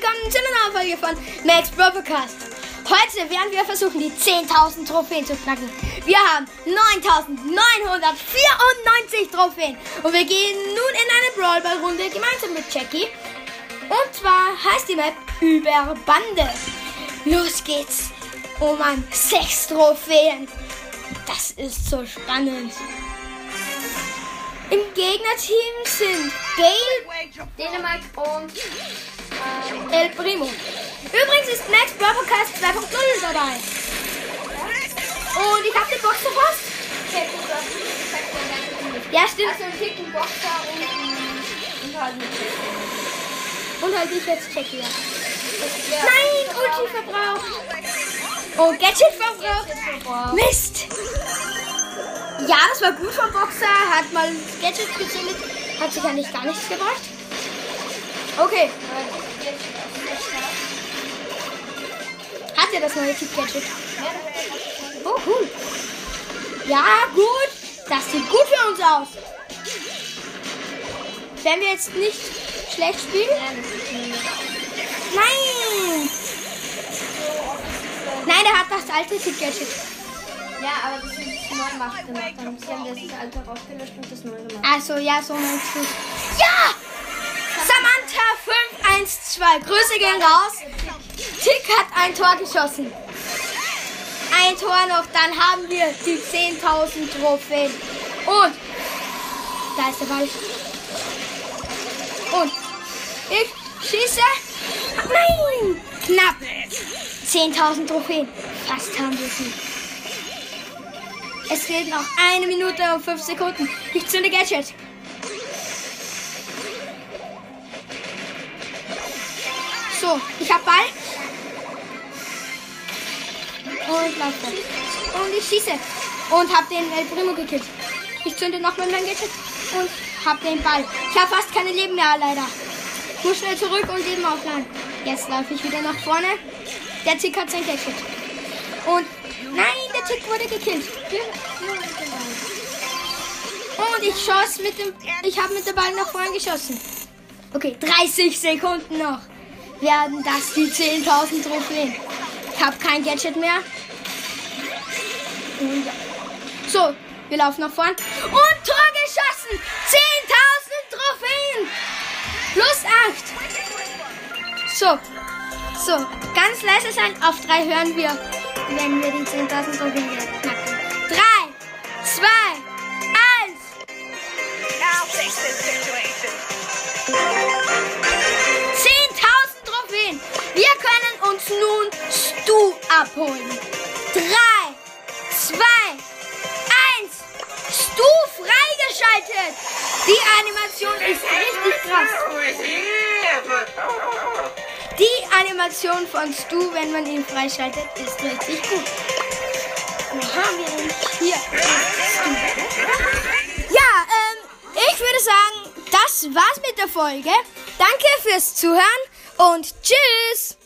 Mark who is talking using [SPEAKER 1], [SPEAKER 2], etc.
[SPEAKER 1] zu einer neuen Folge von Max Broadcast. Heute werden wir versuchen, die 10.000 Trophäen zu knacken. Wir haben 9.994 Trophäen. Und wir gehen nun in eine Brawlball-Runde gemeinsam mit Jackie. Und zwar heißt die Map Über. Los geht's. Oh Mann, 6 Trophäen. Das ist so spannend. Im Gegnerteam sind Gale,
[SPEAKER 2] Dänemark und
[SPEAKER 1] El Primo. Übrigens ist Max Broadcast 2.0 dabei. Und ich habe den Boxer fast. Ja, stimmt.
[SPEAKER 2] Also ein Ticken Boxer und, und halt
[SPEAKER 1] Und halt ich jetzt. Ja.
[SPEAKER 2] Ja.
[SPEAKER 1] Nein, Ulti verbraucht. Oh, Gadget verbraucht. Mist. Ja, das war gut vom Boxer. Hat mal Gadget gezündet. Hat sich eigentlich gar nichts gebracht. Okay. Er das neue Typ Gadget? Oh, cool. Ja, gut. Das sieht gut für uns aus. Wenn wir jetzt nicht schlecht spielen. Nein! Nein, der hat das alte Typ Gadget.
[SPEAKER 2] Ja, aber das wird es neu gemacht gemacht. haben. Haben das alte rausgelöscht und das neu gemacht.
[SPEAKER 1] Also, ja, so meinst du. Ja! Samantha 512. Grüße gehen raus. Tick hat ein Tor geschossen. Ein Tor noch, dann haben wir die 10.000 Trophäen. Und da ist der Ball. Und ich schieße. Nein! Knapp. 10.000 Trophäen. Fast haben wir sie. Es geht noch eine Minute und fünf Sekunden. Ich zünde Gadget. So, ich hab Ball. Und laufe. Und ich schieße. Und hab den El Primo gekillt. Ich zünde nochmal mein Gadget. Und hab den Ball. Ich habe fast keine Leben mehr, leider. Ich muss schnell zurück und Leben aufladen. Jetzt laufe ich wieder nach vorne. Der Tick hat sein Gadget. Und nein, der Tick wurde gekillt. Und ich schoss mit dem. Ich habe mit dem Ball nach vorne geschossen. Okay, 30 Sekunden noch. Werden das die 10.000 Trophäen. Ich habe kein Gadget mehr. Ja. So, wir laufen nach vorne. Und Tor geschossen! 10.000 Trophäen! Plus 8. So, so, ganz leise sein. Auf drei hören wir, wenn wir die 10.000 Trophäen knacken. Drei, zwei, eins.
[SPEAKER 3] I'll fix this situation.
[SPEAKER 1] 10.000 Trophäen. Wir können uns nun Stu abholen. 3, 2, 1. Stu freigeschaltet. Die Animation ist richtig krass. Die Animation von Stu, wenn man ihn freischaltet, ist richtig gut. Wo haben wir ihn? Hier. Ja, ähm, ich würde sagen, das war's mit der Folge. Danke fürs Zuhören und tschüss.